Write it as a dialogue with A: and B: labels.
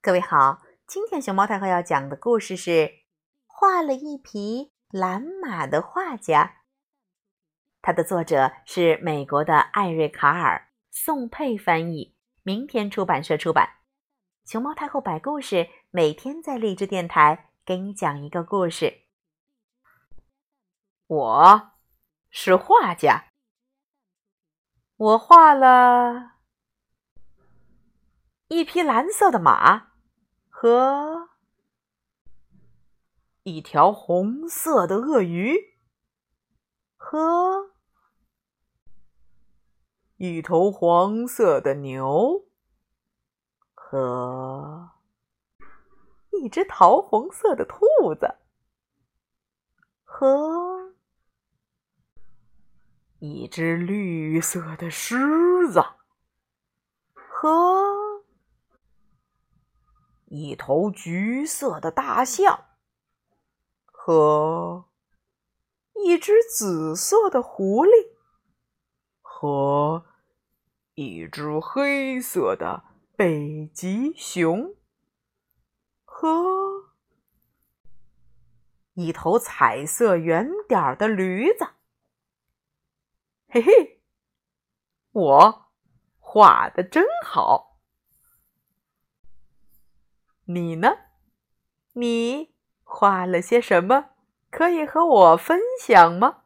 A: 各位好，今天熊猫太后要讲的故事是《画了一匹蓝马的画家》。它的作者是美国的艾瑞卡尔，宋佩翻译，明天出版社出版。熊猫太后摆故事，每天在励志电台给你讲一个故事。我是画家，我画了一匹蓝色的马。和一条红色的鳄鱼，和一头黄色的牛，和一只桃红色的兔子，和一只绿色的狮子，和。一头橘色的大象和一只紫色的狐狸，和一只黑色的北极熊，和一头彩色圆点的驴子。嘿嘿，我画的真好。你呢？你画了些什么？可以和我分享吗？